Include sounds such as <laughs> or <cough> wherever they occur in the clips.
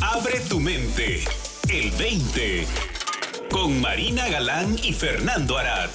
Abre tu mente. El 20. Con Marina Galán y Fernando Arad.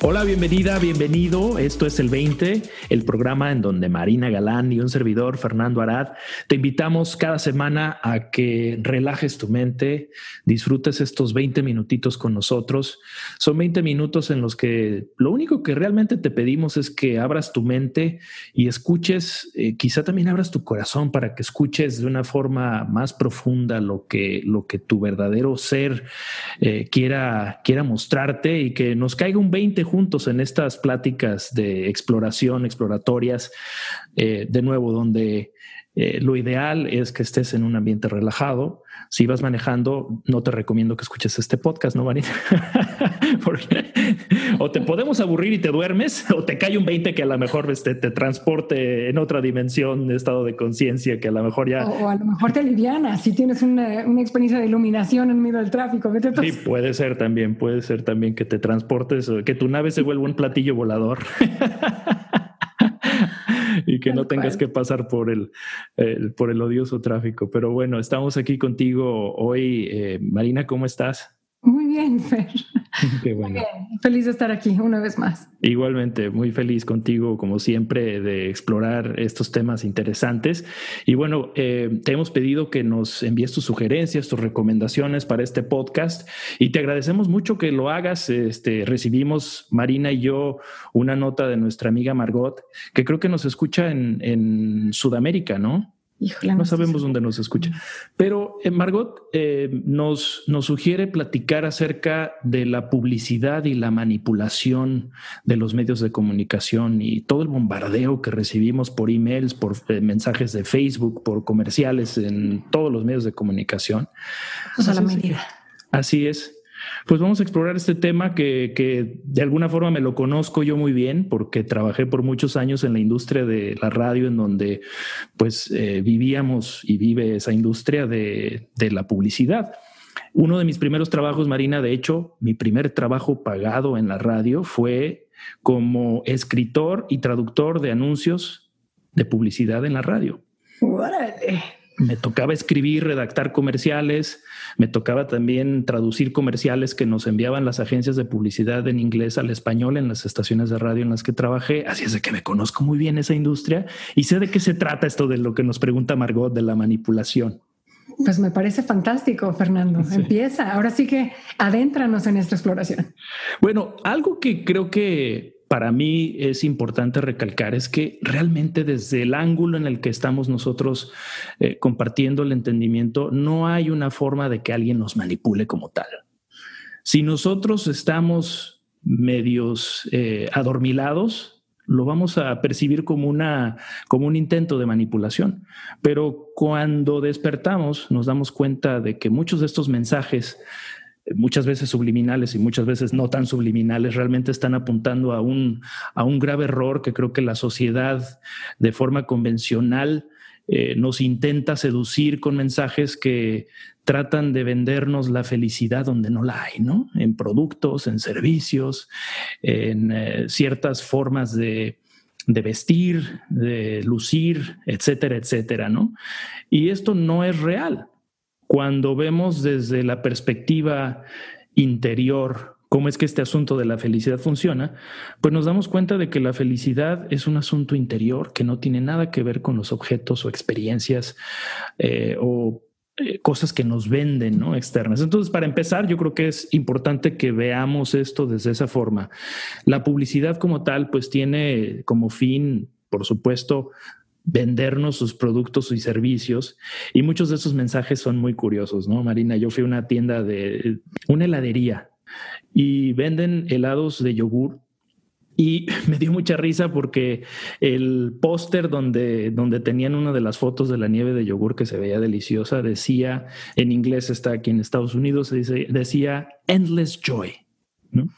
Hola, bienvenida, bienvenido. Esto es el 20, el programa en donde Marina Galán y un servidor, Fernando Arad, te invitamos cada semana a que relajes tu mente, disfrutes estos 20 minutitos con nosotros. Son 20 minutos en los que lo único que realmente te pedimos es que abras tu mente y escuches, eh, quizá también abras tu corazón para que escuches de una forma más profunda lo que, lo que tu verdadero ser eh, quiera, quiera mostrarte y que nos caiga un 20 juntos en estas pláticas de exploración, exploratorias, eh, de nuevo, donde eh, lo ideal es que estés en un ambiente relajado. Si vas manejando, no te recomiendo que escuches este podcast, ¿no, Marina? <laughs> Porque o te podemos aburrir y te duermes, <laughs> o te cae un 20 que a lo mejor este, te transporte en otra dimensión, de estado de conciencia, que a lo mejor ya... O, a lo mejor te aliviana, si tienes una, una, experiencia de iluminación en medio del tráfico. ¿qué te sí, puede ser también, puede ser también que te transportes, que tu nave se vuelva un platillo volador. <laughs> y que no tengas que pasar por el, por el odioso tráfico. Pero bueno, estamos aquí contigo hoy. Eh, Marina, ¿cómo estás? Muy bien, Fer. <laughs> Qué bueno. Feliz de estar aquí una vez más. Igualmente, muy feliz contigo, como siempre, de explorar estos temas interesantes. Y bueno, eh, te hemos pedido que nos envíes tus sugerencias, tus recomendaciones para este podcast y te agradecemos mucho que lo hagas. Este, recibimos, Marina y yo, una nota de nuestra amiga Margot, que creo que nos escucha en, en Sudamérica, ¿no? No, sabemos dónde nos escucha. Pero eh, Margot eh, nos, nos sugiere platicar acerca de la publicidad y la manipulación de los medios de comunicación y todo el bombardeo que recibimos por emails, por eh, mensajes de Facebook, por comerciales en todos los medios de comunicación. a la medida. Así es. Pues vamos a explorar este tema que, de alguna forma me lo conozco yo muy bien porque trabajé por muchos años en la industria de la radio en donde pues eh, vivíamos y vive esa industria de, de la publicidad. Uno de mis primeros trabajos, Marina, de hecho, mi primer trabajo pagado en la radio fue como escritor y traductor de anuncios de publicidad en la radio. ¡Órale! Me tocaba escribir, redactar comerciales, me tocaba también traducir comerciales que nos enviaban las agencias de publicidad en inglés al español en las estaciones de radio en las que trabajé. Así es de que me conozco muy bien esa industria y sé de qué se trata esto de lo que nos pregunta Margot de la manipulación. Pues me parece fantástico, Fernando. Empieza. Ahora sí que adéntranos en esta exploración. Bueno, algo que creo que para mí es importante recalcar es que realmente desde el ángulo en el que estamos nosotros eh, compartiendo el entendimiento, no hay una forma de que alguien nos manipule como tal. Si nosotros estamos medios eh, adormilados, lo vamos a percibir como, una, como un intento de manipulación. Pero cuando despertamos, nos damos cuenta de que muchos de estos mensajes muchas veces subliminales y muchas veces no tan subliminales, realmente están apuntando a un, a un grave error que creo que la sociedad de forma convencional eh, nos intenta seducir con mensajes que tratan de vendernos la felicidad donde no la hay, ¿no? En productos, en servicios, en eh, ciertas formas de, de vestir, de lucir, etcétera, etcétera, ¿no? Y esto no es real. Cuando vemos desde la perspectiva interior cómo es que este asunto de la felicidad funciona, pues nos damos cuenta de que la felicidad es un asunto interior que no tiene nada que ver con los objetos o experiencias eh, o eh, cosas que nos venden, ¿no? Externas. Entonces, para empezar, yo creo que es importante que veamos esto desde esa forma. La publicidad como tal, pues tiene como fin, por supuesto, vendernos sus productos y servicios. Y muchos de esos mensajes son muy curiosos, ¿no? Marina, yo fui a una tienda de una heladería y venden helados de yogur. Y <laughs> me dio mucha risa porque el póster donde, donde tenían una de las fotos de la nieve de yogur que se veía deliciosa decía, en inglés está aquí en Estados Unidos, decía Endless Joy. ¿No?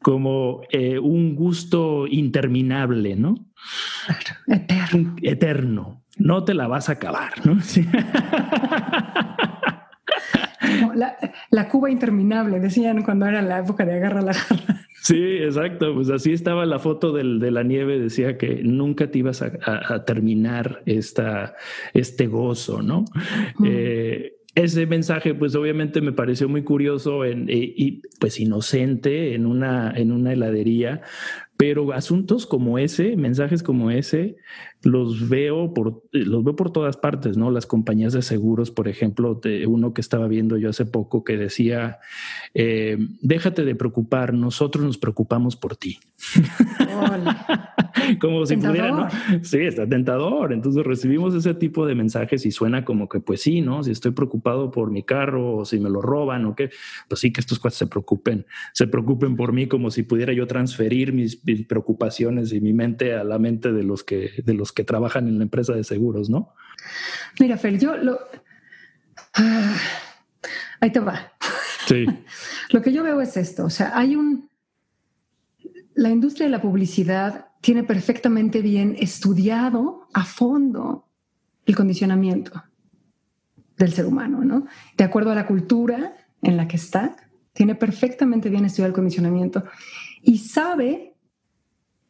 Como eh, un gusto interminable, ¿no? Eterno. Eterno. No te la vas a acabar, ¿no? <laughs> la, Cuba interminable, decían cuando era la época de agarra la jarra. Sí, exacto. Pues así estaba la foto del, de la nieve. Decía que nunca te ibas a, terminar esta, este gozo, ¿no? Eh, ese mensaje, pues obviamente me pareció muy curioso en, eh, y pues inocente en una, en una heladería, pero asuntos como ese, mensajes como ese, los veo por, los veo por todas partes, ¿no? Las compañías de seguros, por ejemplo, de uno que estaba viendo yo hace poco que decía, eh, déjate de preocupar, nosotros nos preocupamos por ti. <laughs> como si pudiera, Sí, está tentador. Entonces recibimos ese tipo de mensajes y suena como que, pues sí, ¿no? Si estoy preocupado por mi carro o si me lo roban o qué, pues sí que estos cuates se preocupen, se preocupen por mí como si pudiera yo transferir mis, mis preocupaciones y mi mente a la mente de los que, de los que trabajan en la empresa de seguros, ¿no? Mira, Fer, yo lo... Ah, ahí te va. Sí. <laughs> lo que yo veo es esto, o sea, hay un... La industria de la publicidad tiene perfectamente bien estudiado a fondo el condicionamiento del ser humano, ¿no? De acuerdo a la cultura en la que está, tiene perfectamente bien estudiado el condicionamiento y sabe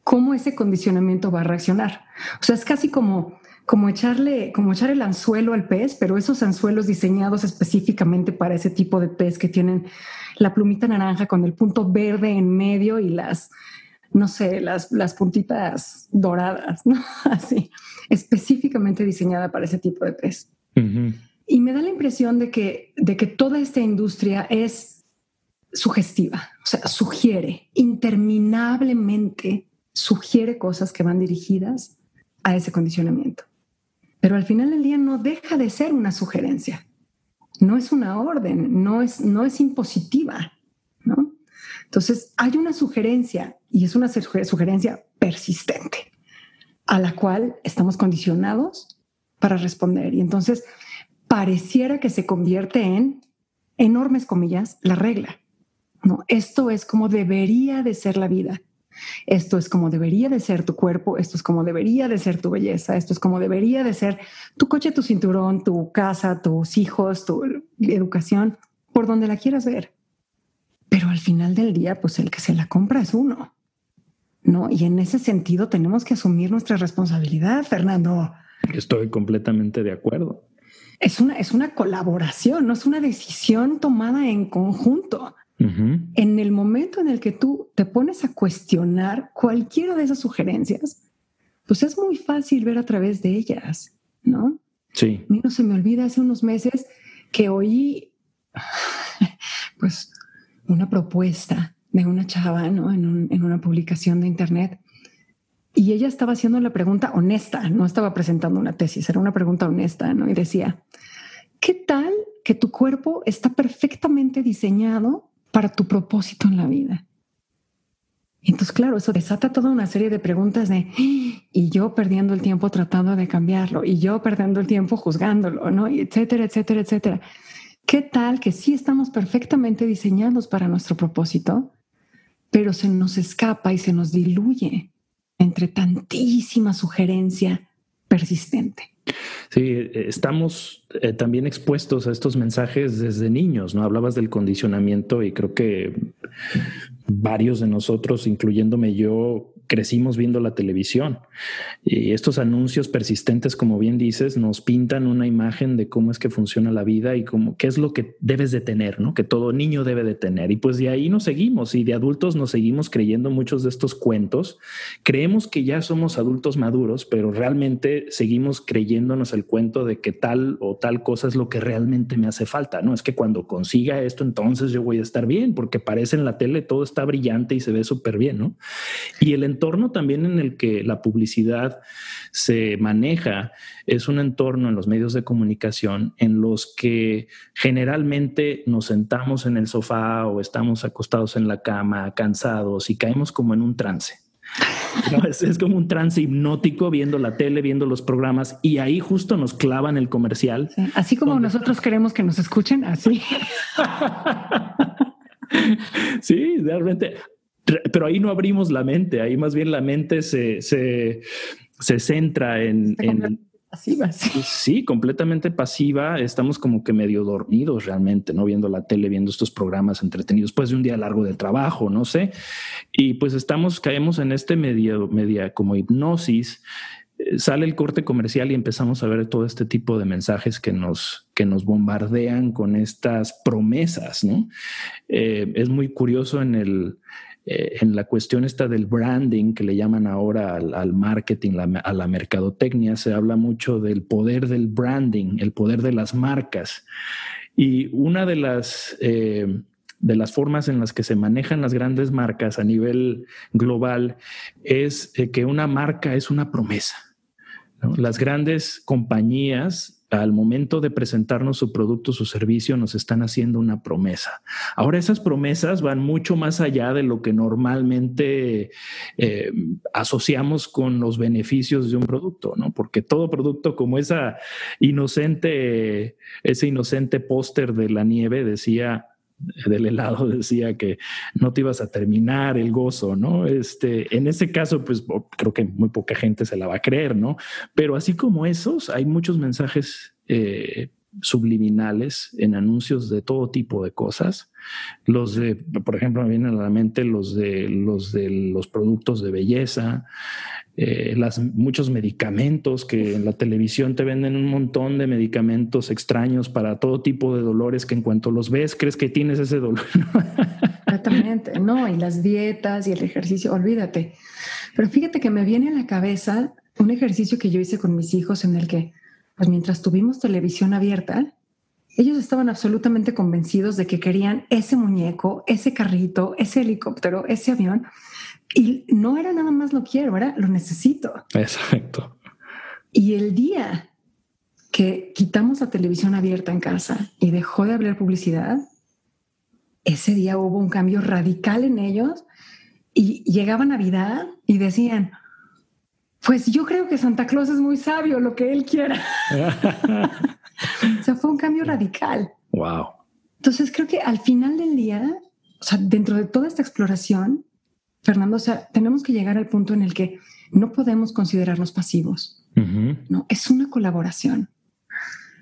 cómo ese condicionamiento va a reaccionar. O sea, es casi como, como, echarle, como echar el anzuelo al pez, pero esos anzuelos diseñados específicamente para ese tipo de pez que tienen la plumita naranja con el punto verde en medio y las, no sé, las, las puntitas doradas, ¿no? <laughs> Así, específicamente diseñada para ese tipo de pez. Y me da la impresión de que, de que toda esta industria es sugestiva, o sea, sugiere interminablemente sugiere cosas que van dirigidas a ese condicionamiento. Pero al final del día no deja de ser una sugerencia. No es una orden, no es, no es impositiva, ¿no? Entonces, hay una sugerencia y es una sugerencia persistente a la cual estamos condicionados para responder. Y entonces, pareciera que se convierte en, enormes comillas, la regla. No, esto es como debería de ser la vida. Esto es como debería de ser tu cuerpo, esto es como debería de ser tu belleza, esto es como debería de ser tu coche, tu cinturón, tu casa, tus hijos, tu educación, por donde la quieras ver. Pero al final del día, pues el que se la compra es uno. ¿No? Y en ese sentido tenemos que asumir nuestra responsabilidad, Fernando. Estoy completamente de acuerdo. Es una, es una colaboración, no es una decisión tomada en conjunto. En el momento en el que tú te pones a cuestionar cualquiera de esas sugerencias, pues es muy fácil ver a través de ellas, ¿no? Sí. A mí no se me olvida hace unos meses que oí, pues, una propuesta de una chava, ¿no? En, en una publicación de internet. Y ella estaba haciendo la pregunta honesta, no estaba presentando una tesis, era una pregunta honesta, ¿no? Y decía, ¿qué tal que tu cuerpo está perfectamente diseñado para tu propósito en la vida. Entonces, claro, eso desata toda una serie de preguntas de, y yo perdiendo el tiempo tratando de cambiarlo, y yo perdiendo el tiempo juzgándolo, ¿no? Etcétera, etcétera, etcétera. ¿Qué tal que sí estamos perfectamente diseñados para nuestro propósito, pero se nos escapa y se nos diluye entre tantísima sugerencia persistente? Sí, estamos eh, también expuestos a estos mensajes desde niños, ¿no? Hablabas del condicionamiento y creo que varios de nosotros, incluyéndome yo, crecimos viendo la televisión y estos anuncios persistentes, como bien dices, nos pintan una imagen de cómo es que funciona la vida y cómo qué es lo que debes de tener, ¿no? Que todo niño debe de tener. Y pues de ahí nos seguimos y de adultos nos seguimos creyendo muchos de estos cuentos. Creemos que ya somos adultos maduros, pero realmente seguimos creyéndonos el cuento de que tal o tal cosa es lo que realmente me hace falta, ¿no? Es que cuando consiga esto, entonces yo voy a estar bien, porque parece en la tele todo está brillante y se ve súper bien, ¿no? Y el entorno también en el que la publicidad se maneja es un entorno en los medios de comunicación en los que generalmente nos sentamos en el sofá o estamos acostados en la cama, cansados y caemos como en un trance. <laughs> es, como un trance hipnótico viendo la tele, viendo los programas y ahí justo nos clavan el comercial. así como nosotros queremos que nos escuchen, así. <laughs> sí, realmente pero ahí no abrimos la mente, ahí más bien la mente se, se, se centra en, pasiva, sí. Sí, completamente pasiva. Estamos como que medio dormidos realmente, ¿no? Viendo la tele, viendo estos programas entretenidos, después de un día largo de trabajo, no sé. Y pues estamos, caemos en este medio, media como hipnosis. Eh, sale el corte comercial y empezamos a ver todo este tipo de mensajes que nos, que nos bombardean con estas promesas, ¿no? Eh, es muy curioso en el, eh, en la cuestión esta del branding que le llaman ahora al, marketing, a la mercadotecnia, se habla mucho del poder del branding, el poder de las marcas. Y una de las, eh, de las formas en las que se manejan las grandes marcas a nivel global es eh, que una marca es una promesa. Las grandes compañías al momento de presentarnos su producto, su servicio, nos están haciendo una promesa. Ahora esas promesas van mucho más allá de lo que normalmente eh, asociamos con los beneficios de un producto, ¿no? Porque todo producto como esa inocente, ese inocente póster de la nieve decía, del helado <laughs> decía que no te ibas a terminar el gozo, ¿no? Este, en ese caso, pues creo que muy poca gente se la va a creer, ¿no? Pero así como esos, hay muchos mensajes eh, subliminales en anuncios de todo tipo de cosas. Los de, por ejemplo, me vienen a la mente los de los de los productos de belleza, eh, las, muchos medicamentos que en la televisión te venden un montón de medicamentos extraños para todo tipo de dolores que en cuanto los ves crees que tienes ese dolor. <laughs> Exactamente, no, y las dietas y el ejercicio, olvídate. Pero fíjate que me viene a la cabeza un ejercicio que yo hice con mis hijos en el que, pues mientras tuvimos televisión abierta, ellos estaban absolutamente convencidos de que querían ese muñeco, ese carrito, ese helicóptero, ese avión y no era nada más lo quiero, era lo necesito. Exacto. Y el día que quitamos la televisión abierta en casa y dejó de haber publicidad, ese día hubo un cambio radical en ellos y llegaba Navidad y decían, pues yo creo que Santa Claus es muy sabio, lo que él quiera. <laughs> o sea, fue un cambio radical. Wow. Entonces creo que al final del día, o sea, dentro de toda esta exploración, Fernando, o sea, tenemos que llegar al punto en el que no podemos considerarnos pasivos. No, es una colaboración.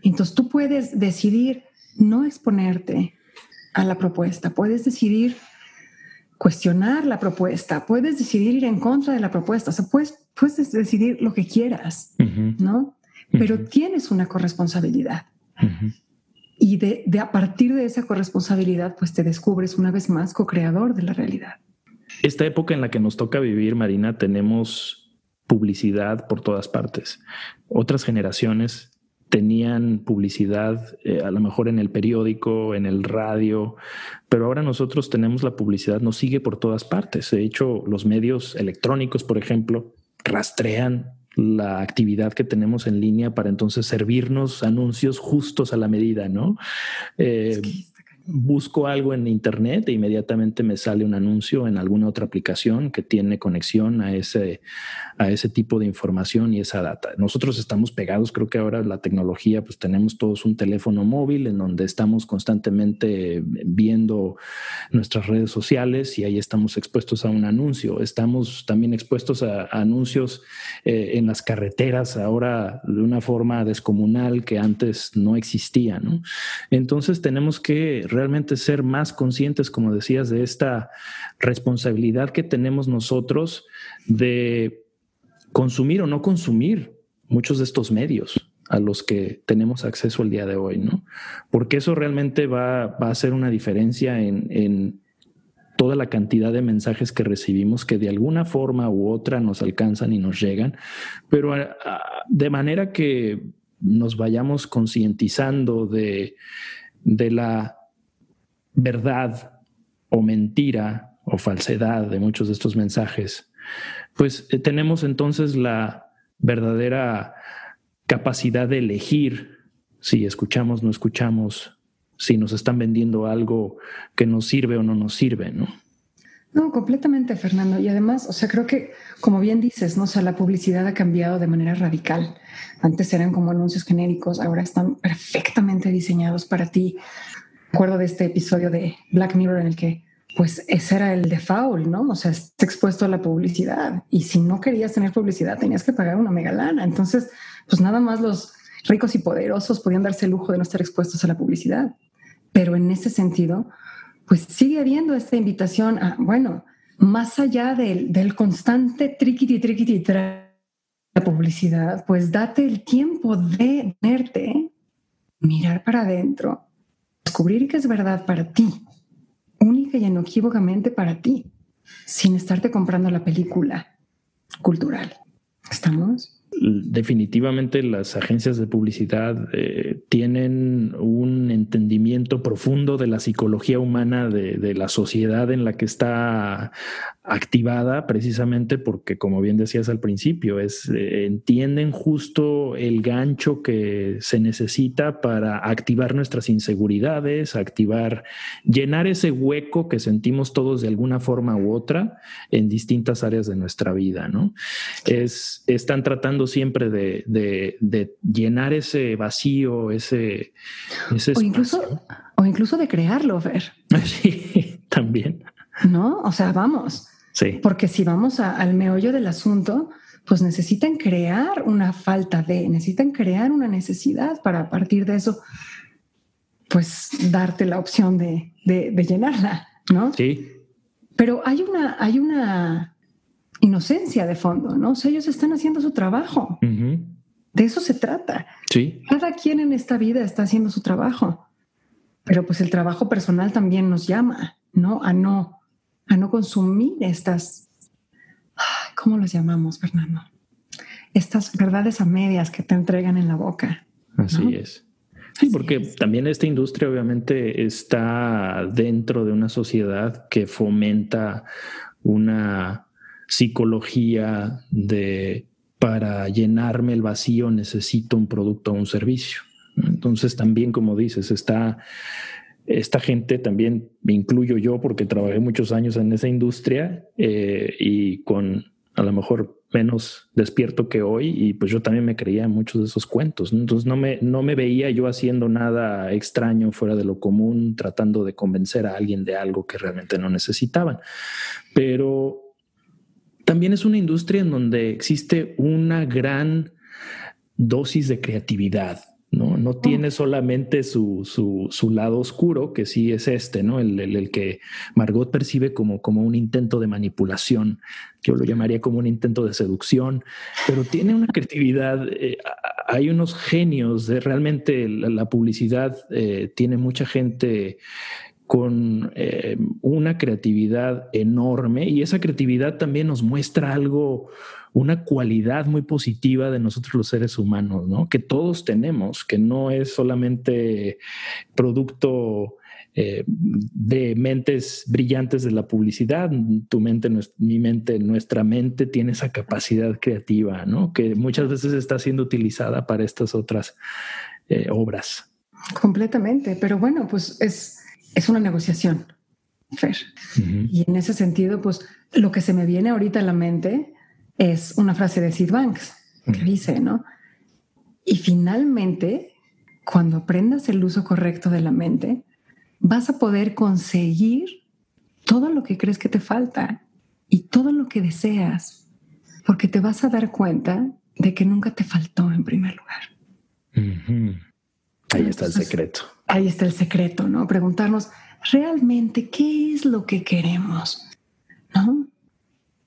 Entonces tú puedes decidir no exponerte a la propuesta, puedes decidir cuestionar la propuesta, puedes decidir ir en contra de la propuesta, o sea, puedes, puedes decidir lo que quieras, ¿no? Pero tienes una corresponsabilidad. Y de, de, a partir de esa corresponsabilidad, pues te descubres una vez más co-creador de la realidad. Esta época en la que nos toca vivir, Marina, tenemos publicidad por todas partes. Otras generaciones tenían publicidad eh, a lo mejor en el periódico, en el radio, pero ahora nosotros tenemos la publicidad, nos sigue por todas partes. De hecho, los medios electrónicos, por ejemplo, rastrean la actividad que tenemos en línea para entonces servirnos anuncios justos a la medida, ¿no? Eh, busco algo en internet e inmediatamente me sale un anuncio en alguna otra aplicación que tiene conexión a ese, a ese tipo de información y esa data. Nosotros estamos pegados, creo que ahora la tecnología, pues tenemos todos un teléfono móvil en donde estamos constantemente viendo nuestras redes sociales y ahí estamos expuestos a un anuncio. Estamos también expuestos a, anuncios eh, en las carreteras ahora de una forma descomunal que antes no existía, ¿no? Entonces tenemos que realmente ser más conscientes, como decías, de esta responsabilidad que tenemos nosotros de consumir o no consumir muchos de estos medios a los que tenemos acceso el día de hoy, ¿no? Porque eso realmente va, a hacer una diferencia en, toda la cantidad de mensajes que recibimos que de alguna forma u otra nos alcanzan y nos llegan, pero de manera que nos vayamos concientizando de, de la verdad o mentira o falsedad de muchos de estos mensajes, pues eh, tenemos entonces la verdadera capacidad de elegir si escuchamos, no escuchamos, si nos están vendiendo algo que nos sirve o no nos sirve, ¿no? No, completamente, Fernando. Y además, o sea, creo que, como bien dices, ¿no? O sea, la publicidad ha cambiado de manera radical. Antes eran como anuncios genéricos, ahora están perfectamente diseñados para ti acuerdo de este episodio de Black Mirror en el que pues ese era el default, ¿no? O sea, estás expuesto a la publicidad y si no querías tener publicidad tenías que pagar una mega lana. Entonces, pues nada más los ricos y poderosos podían darse el lujo de no estar expuestos a la publicidad. Pero en ese sentido, pues sigue habiendo esta invitación a, bueno, más allá del, del constante triquiti, triquiti, la publicidad, pues date el tiempo de verte, mirar para adentro, descubrir que es verdad para ti, única y inequívocamente para ti, sin estarte comprando la película cultural. ¿Estamos? Definitivamente las agencias de publicidad eh, tienen un entendimiento profundo de la psicología humana de, la sociedad en la que está activada precisamente porque, como bien decías al principio, es, eh, entienden justo el gancho que se necesita para activar nuestras inseguridades, activar, llenar ese hueco que sentimos todos de alguna forma u otra en distintas áreas de nuestra vida, ¿no? Es, están tratando siempre de, de, llenar ese vacío, ese, ese o incluso o incluso de crearlo, ver. <laughs> Sí, también. ¿no? O sea, vamos. Sí. Porque si vamos al meollo del asunto, pues necesitan crear una falta de, necesitan crear una necesidad para a partir de eso, pues darte la opción de, de, llenarla, ¿no? Sí. Pero hay una, hay una inocencia de fondo, ¿no? O sea, ellos están haciendo su trabajo. De eso se trata. Sí. Cada quien en esta vida está haciendo su trabajo. Pero pues el trabajo personal también nos llama, ¿no? A no a no consumir estas, ¿cómo los llamamos, Fernando? Estas verdades a medias que te entregan en la boca. Así es. Sí, porque también esta industria obviamente está dentro de una sociedad que fomenta una psicología de para llenarme el vacío necesito un producto o un servicio. Entonces también, como dices, está esta gente también me incluyo yo porque trabajé muchos años en esa industria eh, y con a lo mejor menos despierto que hoy y pues yo también me creía en muchos de esos cuentos. Entonces no me, no me veía yo haciendo nada extraño fuera de lo común, tratando de convencer a alguien de algo que realmente no necesitaban. Pero también es una industria en donde existe una gran dosis de creatividad ¿no? No tiene solamente su, su, su, lado oscuro, que sí es este, ¿no? El, el, que Margot percibe como, como un intento de manipulación. Yo lo llamaría como un intento de seducción, pero tiene una creatividad. Eh, hay unos genios de realmente la, publicidad, eh, tiene mucha gente con eh, una creatividad enorme y esa creatividad también nos muestra algo una cualidad muy positiva de nosotros los seres humanos, ¿no? Que todos tenemos, que no es solamente producto eh, de mentes brillantes de la publicidad. Tu mente, mi mente, nuestra mente tiene esa capacidad creativa, ¿no? Que muchas veces está siendo utilizada para estas otras eh, obras. Completamente, pero bueno, pues es, es una negociación, Fer. Y en ese sentido, pues lo que se me viene ahorita a la mente es una frase de Sid Banks que dice, ¿no? Y finalmente, cuando aprendas el uso correcto de la mente, vas a poder conseguir todo lo que crees que te falta y todo lo que deseas, porque te vas a dar cuenta de que nunca te faltó en primer lugar. Ahí está el secreto. Ahí está el secreto, ¿no? Preguntarnos realmente qué es lo que queremos, ¿no?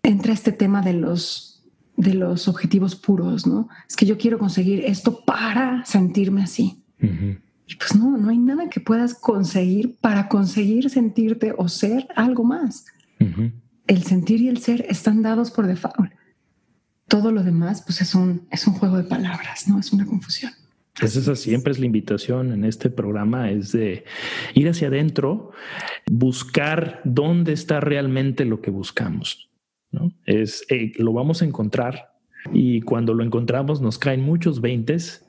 entra este tema de los, de los objetivos puros, ¿no? Es que yo quiero conseguir esto para sentirme así. Y pues no, no hay nada que puedas conseguir para conseguir sentirte o ser algo más. El sentir y el ser están dados por default. Todo lo demás, pues es un, es un juego de palabras, ¿no? Es una confusión. Pues esa siempre es la invitación en este programa, es de ir hacia adentro, buscar dónde está realmente lo que buscamos. Es, eh, lo vamos a encontrar y cuando lo encontramos nos caen muchos veintes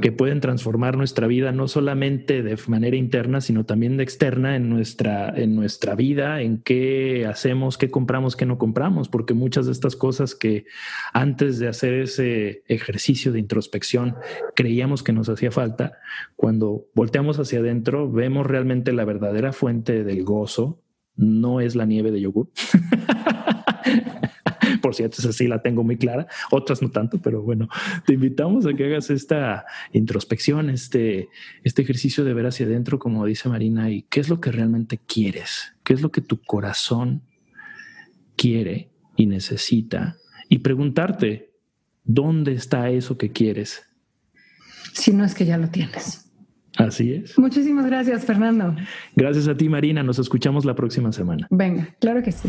que pueden transformar nuestra vida no solamente de manera interna, sino también de externa en nuestra, en nuestra vida, en qué hacemos, qué compramos, qué no compramos, porque muchas de estas cosas que antes de hacer ese ejercicio de introspección creíamos que nos hacía falta, cuando volteamos hacia adentro vemos realmente la verdadera fuente del gozo, no es la nieve de yogur. <laughs> por cierto, esa sí la tengo muy clara, otras no tanto, pero bueno, te invitamos a que hagas esta introspección, este, este ejercicio de ver hacia adentro, como dice Marina, y qué es lo que realmente quieres, qué es lo que tu corazón quiere y necesita, y preguntarte, ¿dónde está eso que quieres? Si no es que ya lo tienes. Así es. Muchísimas gracias, Fernando. Gracias a ti, Marina. Nos escuchamos la próxima semana. Venga, claro que sí.